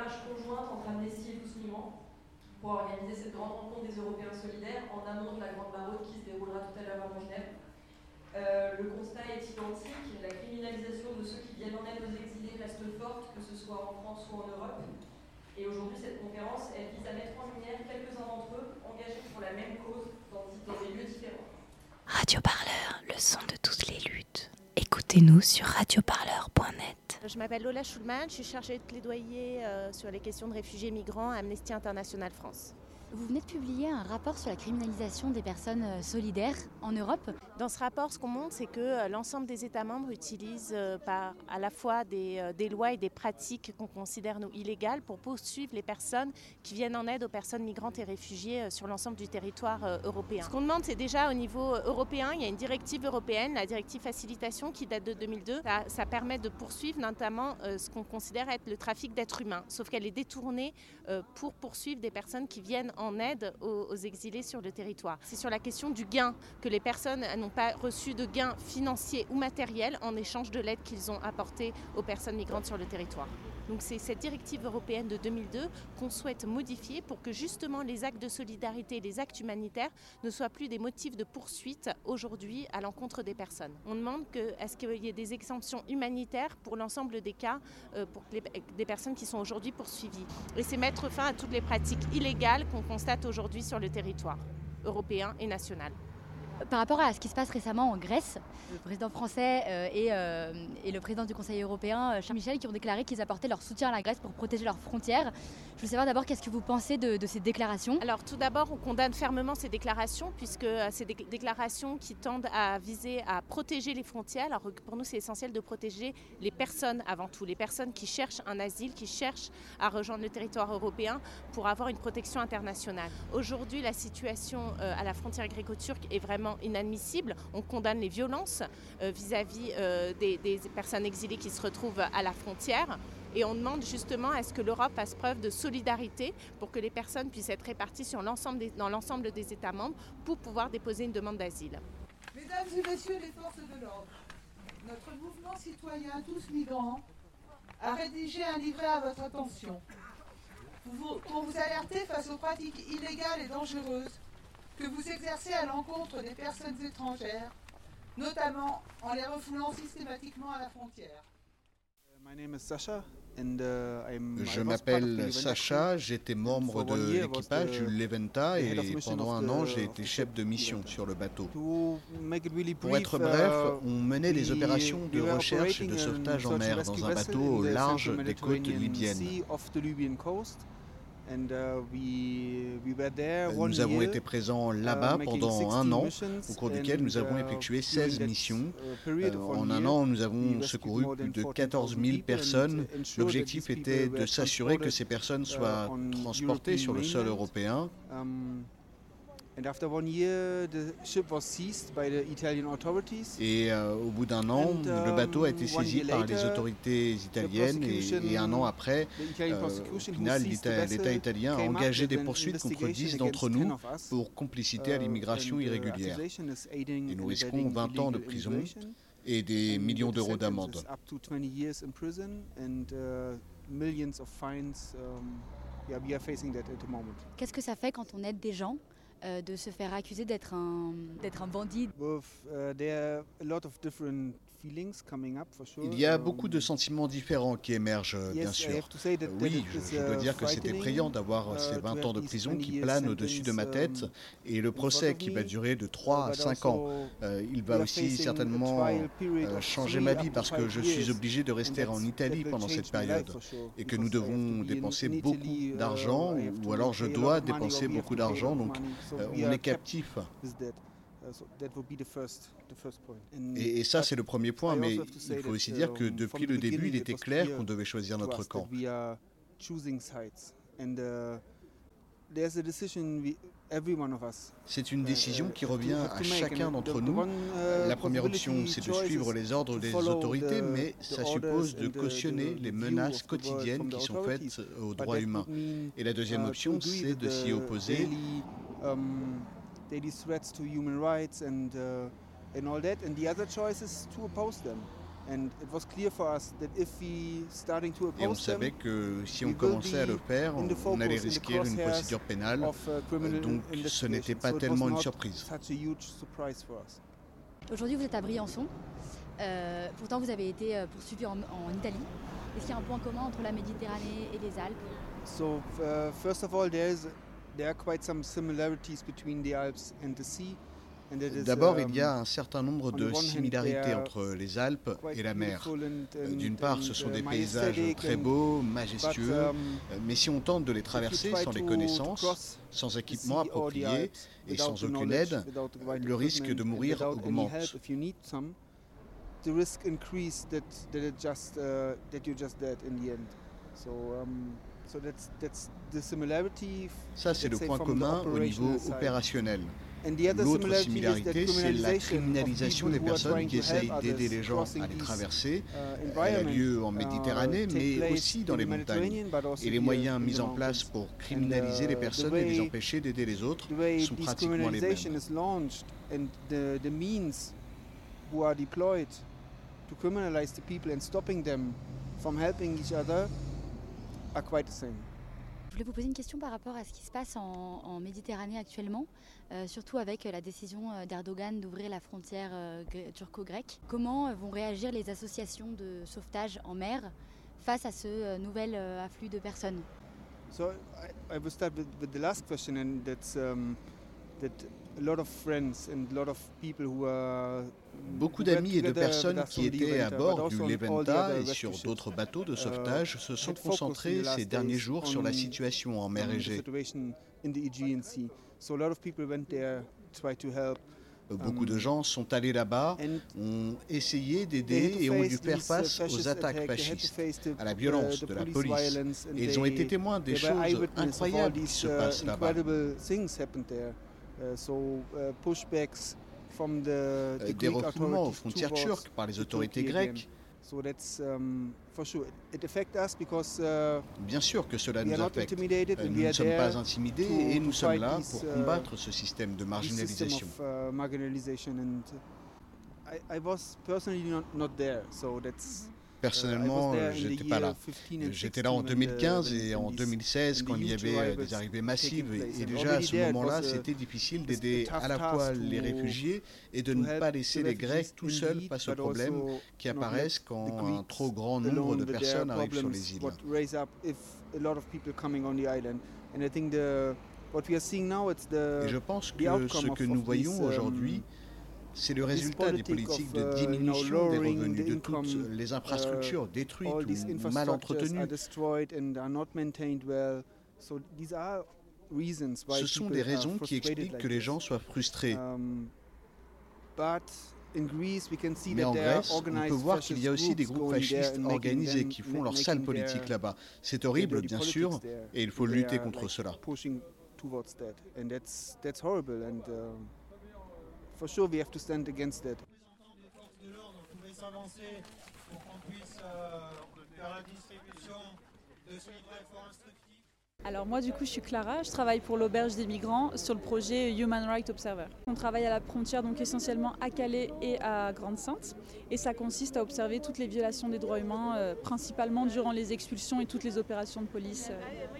marche conjointe entre Amnesty et Tous Migrants pour organiser cette grande rencontre des Européens solidaires en amont de la Grande Maraude qui se déroulera tout à l'heure à Genève. Euh, le constat est identique, la criminalisation de ceux qui viennent en aide aux exilés reste forte, que ce soit en France ou en Europe. Et aujourd'hui, cette conférence, elle vise à mettre en lumière quelques-uns d'entre eux engagés pour la même cause dans, dans des lieux différents. Radio Parleur, le son de toutes les luttes. Écoutez-nous sur radioparleur.net. Je m'appelle Lola Schulman, je suis chargée de plaidoyer euh, sur les questions de réfugiés migrants à Amnesty International France. Vous venez de publier un rapport sur la criminalisation des personnes euh, solidaires en Europe. Dans ce rapport, ce qu'on montre, c'est que euh, l'ensemble des États membres utilisent euh, à la fois des, des lois et des pratiques qu'on considère illégales pour poursuivre les personnes qui viennent en aide aux personnes migrantes et réfugiées sur l'ensemble du territoire européen. Ce qu'on demande, c'est déjà au niveau européen, il y a une directive européenne, la directive facilitation qui date de 2002. Ça, ça permet de poursuivre notamment ce qu'on considère être le trafic d'êtres humains, sauf qu'elle est détournée pour poursuivre des personnes qui viennent en aide aux, exilés sur le territoire. C'est sur la question du gain, que les personnes n'ont pas reçu de gains financiers ou matériels en échange de l'aide qu'ils ont apportée aux personnes migrantes sur le territoire. Donc c'est cette directive européenne de 2002 qu'on souhaite modifier pour que justement les actes de solidarité, les actes humanitaires ne soient plus des motifs de poursuite aujourd'hui à l'encontre des personnes. On demande que est-ce qu'il y ait des exemptions humanitaires pour l'ensemble des cas euh, pour des personnes qui sont aujourd'hui poursuivies. Et c'est mettre fin à toutes les pratiques illégales qu'on constate aujourd'hui sur le territoire européen et national par rapport à ce qui se passe récemment en Grèce, le président français euh, euh, et, le président du Conseil européen, euh, Charles Michel, qui ont déclaré qu'ils apportaient leur soutien à la Grèce pour protéger leurs frontières. Je veux savoir d'abord qu'est-ce que vous pensez de, ces déclarations? Alors tout d'abord, on condamne fermement ces déclarations, puisque ces déclarations qui tendent à viser à protéger les frontières. Alors pour nous, c'est essentiel de protéger les personnes avant tout, les personnes qui cherchent un asile, qui cherchent à rejoindre le territoire européen pour avoir une protection internationale. Aujourd'hui, la situation à la frontière gréco-turque est vraiment inadmissible. On condamne les violences euh, vis-à-vis euh, des, personnes exilées qui se retrouvent à la frontière. Et on demande justement à ce que l'Europe fasse preuve de solidarité pour que les personnes puissent être réparties sur dans l'ensemble des États membres pour pouvoir déposer une demande d'asile. Mesdames et messieurs les forces de l'ordre, notre mouvement citoyen Tous Migrants a rédigé un livret à votre attention pour vous alerter face aux pratiques illégales et dangereuses que vous exercez à l'encontre des personnes étrangères, notamment en les refoulant systématiquement à la frontière. Uh, Je m'appelle Sacha, j'étais membre de l'équipage du Leventa et pendant un an j'ai été chef de mission sur le bateau. Pour être bref, uh, on menait des opérations de recherche et de sauvetage en mer dans un bateau au large des côtes libyennes. Uh, nous avons été présents uh, là-bas pendant un an, au cours duquel nous avons uh, effectué 16 missions. Euh, en un an, nous avons secouru plus de 14 000 personnes. L'objectif était de s'assurer que ces personnes soient transportées sur le sol européen. Um, et euh, au bout d'un an, le bateau a été um, saisi par les autorités italiennes et, un an après, euh, au final, l'État italien a engagé des poursuites contre 10 d'entre nous pour complicité à uh, l'immigration irrégulière. Et nous risquons 20 ans de prison et des millions d'euros d'amende. Qu'est-ce que ça fait quand on aide des gens de se faire accuser d'être un, un bandit. Il y a beaucoup de sentiments différents qui émergent, bien sûr. oui, je, dois dire que c'est effrayant d'avoir ces 20 ans de prison qui planent au-dessus de ma tête et le procès qui va durer de 3 à 5 ans. Euh, il va aussi certainement euh, changer ma vie parce que je suis obligé de rester en Italie pendant cette période et que nous devons dépenser beaucoup d'argent ou alors je dois dépenser beaucoup d'argent, donc euh, on est captif. Et, ça, c'est le premier point, mais il faut aussi dire que um, depuis le début, il était clair qu'on devait choisir notre camp. C'est une décision uh, qui revient à chacun d'entre nous. Uh, La première option, c'est de suivre les ordres des autorités, mais ça suppose de cautionner les menaces quotidiennes qui sont faites aux droits humains. Et la deuxième option, c'est de s'y opposer. To and, and all that. And the other choice is to oppose them. Et on savait que si on commençait à le faire, on allait risquer une procédure pénale. Uh, donc ce n'était pas tellement une surprise. Aujourd'hui, vous êtes à Briançon. Euh, pourtant, vous avez été euh, poursuivi en, en Italie. Est-ce qu'il y a un point commun entre la Méditerranée et les Alpes? So, uh, first of all, there are quite some similarities between the Alps and the sea. D'abord, il y a um, un certain nombre de similarités entre les Alpes et la mer. Euh, d'une part, ce sont des uh, paysages très beaux, majestueux, um, euh, mais si on tente de les traverser sans les connaissances, sans équipement approprié et sans aucune aide, le risque de mourir augmente. Ça, c'est le point commun au niveau opérationnel. L'autre similarité, c'est la criminalisation des personnes qui essayent d'aider les gens à les traverser. Uh, Elle a lieu en uh, Méditerranée, mais aussi dans les montagnes. Et les moyens mis en place pour criminaliser les personnes et les empêcher d'aider les autres sont pratiquement les mêmes. to criminalize the people and stopping them from helping each other are quite the same. Voulais vous poser une question par rapport à ce qui se passe en, Méditerranée actuellement, euh, surtout avec la décision euh, d'Erdogan d'ouvrir la frontière euh, turco-grecque. Comment vont réagir les associations de sauvetage en mer face à ce nouvel afflux de personnes? So I, will start with, with, the last question, um, a lot of friends and a lot of people who are Beaucoup d'amis et de personnes qui étaient à bord du Leventa et sur d'autres bateaux de uh, sauvetage se sont concentrés ces derniers jours sur la situation en mer Égée. Beaucoup de um, gens sont allés là-bas, ont essayé d'aider et ont dû faire face aux attaques fascistes, à la violence de la police. Et ils ont été témoins des choses incroyables qui se uh, passent là-bas. Euh, des refoulements aux frontières turques par les autorités grecques. Um, uh, Bien sûr que cela nous affecte. Euh, nous ne sommes pas intimidés et nous sommes là pour uh, combattre ce système de marginalisation. Personnellement, j'étais pas là. J'étais là en 2015 et en 2016 quand il y avait euh, des arrivées massives. Et déjà à ce moment-là, c'était difficile d'aider à la fois les réfugiés et de ne pas laisser les Grecs tout seuls face aux problèmes qui apparaissent quand un trop grand nombre de personnes arrivent sur les îles. Et je pense que ce que nous voyons aujourd'hui, um, c'est le résultat des politiques de uh, diminution des revenus, de toutes les infrastructures uh, détruites ou mal entretenues. Ce sont des raisons qui expliquent que les gens soient frustrés. Um, Mais en Grèce, on peut voir qu'il y a aussi des groupes fascistes organisés qui font leur sale politique là-bas. C'est horrible, bien sûr, et il faut lutter contre cela for sure we have to stand against that. Alors moi du coup je suis Clara, je travaille pour l'auberge des migrants sur le projet Human Rights Observer. On travaille à la frontière donc essentiellement à Calais et à Grande-Sainte et ça consiste à observer toutes les violations des droits humains, euh, principalement durant les expulsions et toutes les opérations de police. Euh.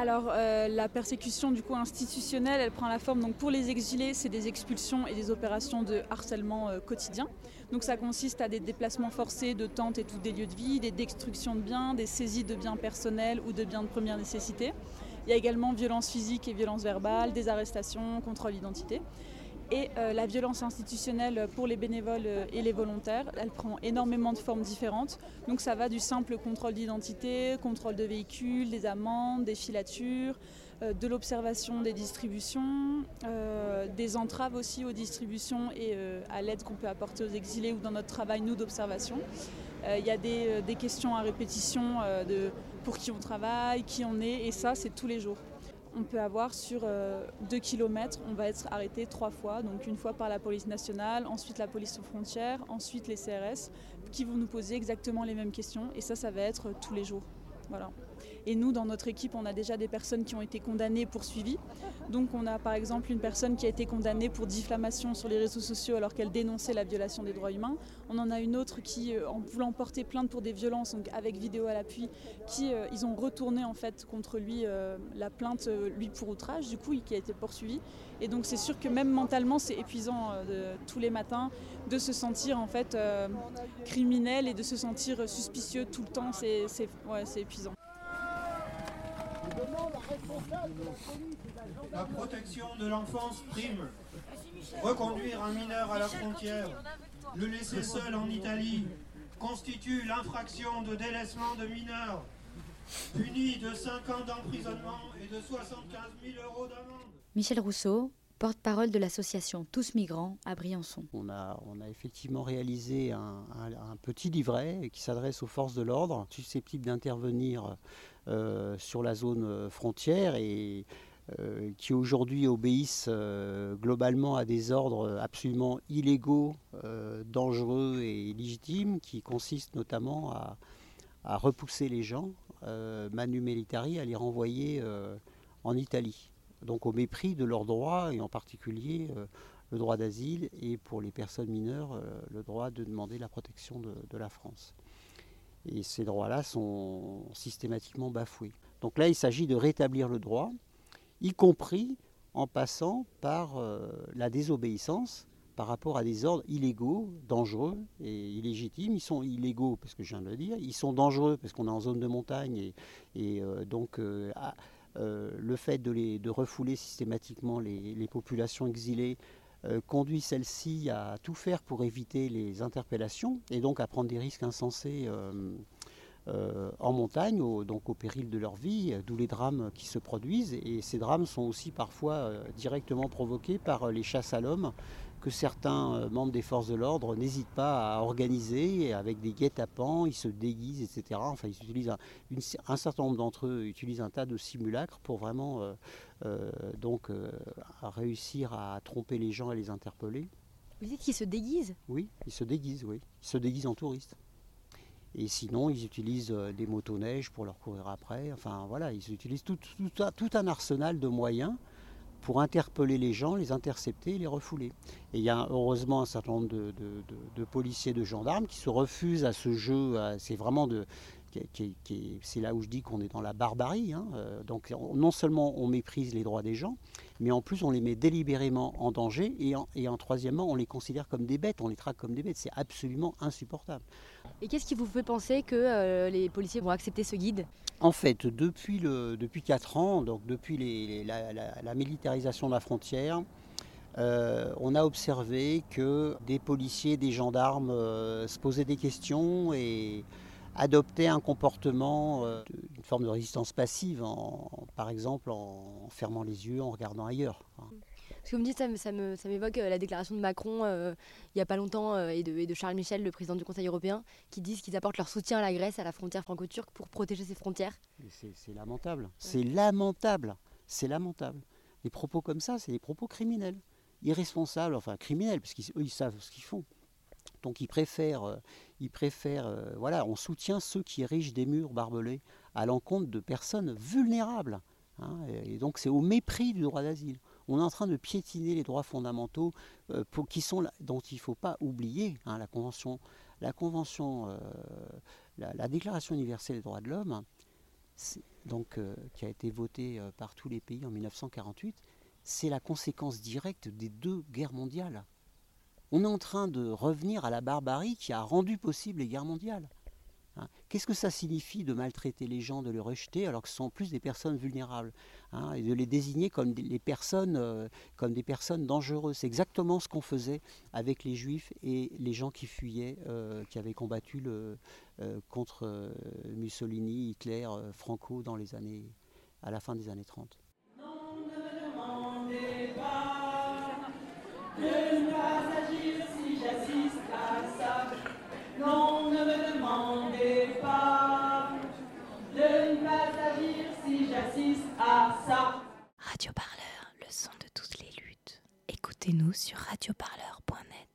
Alors euh, la persécution du coup institutionnelle, elle prend la forme donc pour les exilés, c'est des expulsions et des opérations de harcèlement euh, quotidien. Donc ça consiste à des déplacements forcés de tentes et tous des lieux de vie, des destructions de biens, des saisies de biens personnels ou de biens de première nécessité. Il y a également violence physique et violence verbale, des arrestations, contrôle d'identité. Et euh, la violence institutionnelle pour les bénévoles euh, et les volontaires, elle prend énormément de formes différentes. Donc ça va du simple contrôle d'identité, contrôle de véhicules, des amendes, des filatures, euh, de l'observation des distributions, des entraves aussi aux distributions et à l'aide qu'on peut apporter aux exilés ou dans notre travail, nous, d'observation. Il y a des, des, questions à répétition de pour qui on travaille, qui on est, et ça, c'est tous les jours on peut avoir sur 2 euh, km, on va être arrêté trois fois, donc une fois par la police nationale, ensuite la police aux frontières, ensuite les CRS, qui vont nous poser exactement les mêmes questions, et ça, ça va être tous les jours. Et nous, dans notre équipe, on a déjà des personnes qui ont été condamnées, poursuivies. Donc on a par exemple une personne qui a été condamnée pour diffamation sur les réseaux sociaux alors qu'elle dénonçait la violation des droits humains. On en a une autre qui, euh, en voulant porter plainte pour des violences, donc avec vidéo à l'appui, qui euh, ils ont retourné en fait contre lui euh, la plainte, lui pour outrage, du coup, qui a été poursuivi. Et donc c'est sûr que même mentalement, c'est épuisant tous les matins de se sentir en fait criminel et de se sentir suspicieux tout le temps. C'est ouais, épuisant. La protection de l'enfance prime. Reconduire un mineur à la frontière, le laisser seul en Italie, constitue l'infraction de délaissement de mineurs, puni de 5 ans d'emprisonnement et de 75 000 euros d'amende. Michel Rousseau, porte-parole de l'association Tous Migrants à Briançon. On a, on a effectivement réalisé un, petit livret qui s'adresse aux forces de l'ordre susceptibles d'intervenir euh, sur la zone euh, frontière et euh, qui aujourd'hui obéissent globalement à des ordres absolument illégaux, dangereux et illégitimes, qui consistent notamment à, repousser les gens, manu militari, à les renvoyer en Italie donc au mépris de leurs droits, et en particulier euh, le droit d'asile, et pour les personnes mineures, euh, le droit de demander la protection de, la France. Et ces droits-là sont systématiquement bafoués. Donc là, il s'agit de rétablir le droit, y compris en passant par euh, la désobéissance par rapport à des ordres illégaux, dangereux et illégitimes. Ils sont illégaux parce que je viens de le dire, ils sont dangereux parce qu'on est en zone de montagne et, donc euh, le fait de, refouler systématiquement les, populations exilées euh, conduit celles-ci à tout faire pour éviter les interpellations et donc à prendre des risques insensés euh, en montagne, donc au péril de leur vie, d'où les drames qui se produisent. Et ces drames sont aussi parfois directement provoqués par les chasses à l'homme que certains euh, membres des forces de l'ordre n'hésitent pas à organiser avec des guet-apens, ils se déguisent, etc. Enfin, ils utilisent un, certain nombre d'entre eux utilisent un tas de simulacres pour vraiment euh, euh, donc réussir à tromper les gens et les interpeller. Vous dites qu'ils se déguisent? Oui, ils se déguisent, oui. Ils se déguisent en touristes. Et sinon, ils utilisent des motoneiges pour leur courir après. Enfin, voilà, ils utilisent tout, tout un arsenal de moyens pour interpeller les gens, les intercepter et les refouler. Et il y a heureusement un certain nombre de, policiers, de gendarmes qui se refusent à ce jeu. C'est vraiment de, c'est là où je dis qu'on est dans la barbarie. Hein. Euh, donc non seulement on méprise les droits des gens, mais en plus on les met délibérément en danger et en, et en troisièmement on les considère comme des bêtes, on les traque comme des bêtes. C'est absolument insupportable. Et qu'est-ce qui vous fait penser que euh, les policiers vont accepter ce guide? En fait, depuis, le, depuis 4 ans, donc depuis la, militarisation de la frontière, euh, on a observé que des policiers, des gendarmes se posaient des questions et adopter un comportement, euh, une forme de résistance passive, par exemple en fermant les yeux, en regardant ailleurs. Ce que vous me dites, ça, m'évoque euh, la déclaration de Macron euh, il n'y a pas longtemps et, de, Charles Michel, le président du Conseil européen, qui disent qu'ils apportent leur soutien à la Grèce, à la frontière franco-turque, pour protéger ses frontières. C'est lamentable. C'est lamentable. C'est lamentable. Les propos comme ça, c'est des propos criminels, irresponsables, enfin criminels, parce qu'eux, ils savent ce qu'ils font. Donc ils préfèrent, euh, ils préfèrent euh, voilà, on soutient ceux qui érigent des murs barbelés à l'encontre de personnes vulnérables. Hein, et donc c'est au mépris du droit d'asile. On est en train de piétiner les droits fondamentaux euh, qui sont, dont il ne faut pas oublier hein, la Convention, la, convention la, Déclaration universelle des droits de l'homme, donc, qui a été votée par tous les pays en 1948, c'est la conséquence directe des deux guerres mondiales. On est en train de revenir à la barbarie qui a rendu possible les guerres mondiales. Hein. Qu'est-ce que ça signifie de maltraiter les gens, de les rejeter alors que ce sont plus des personnes vulnérables hein, et de les désigner comme des, personnes, euh, comme des personnes dangereuses? C'est exactement ce qu'on faisait avec les juifs et les gens qui fuyaient, euh, qui avaient combattu euh, contre Mussolini, Hitler, Franco dans les années, à la fin des années 30. Non, ne me demandez pas de ne pas agir si j'assiste à ça. Radio Parleur, le son de toutes les luttes. Écoutez-nous sur radioparleur.net.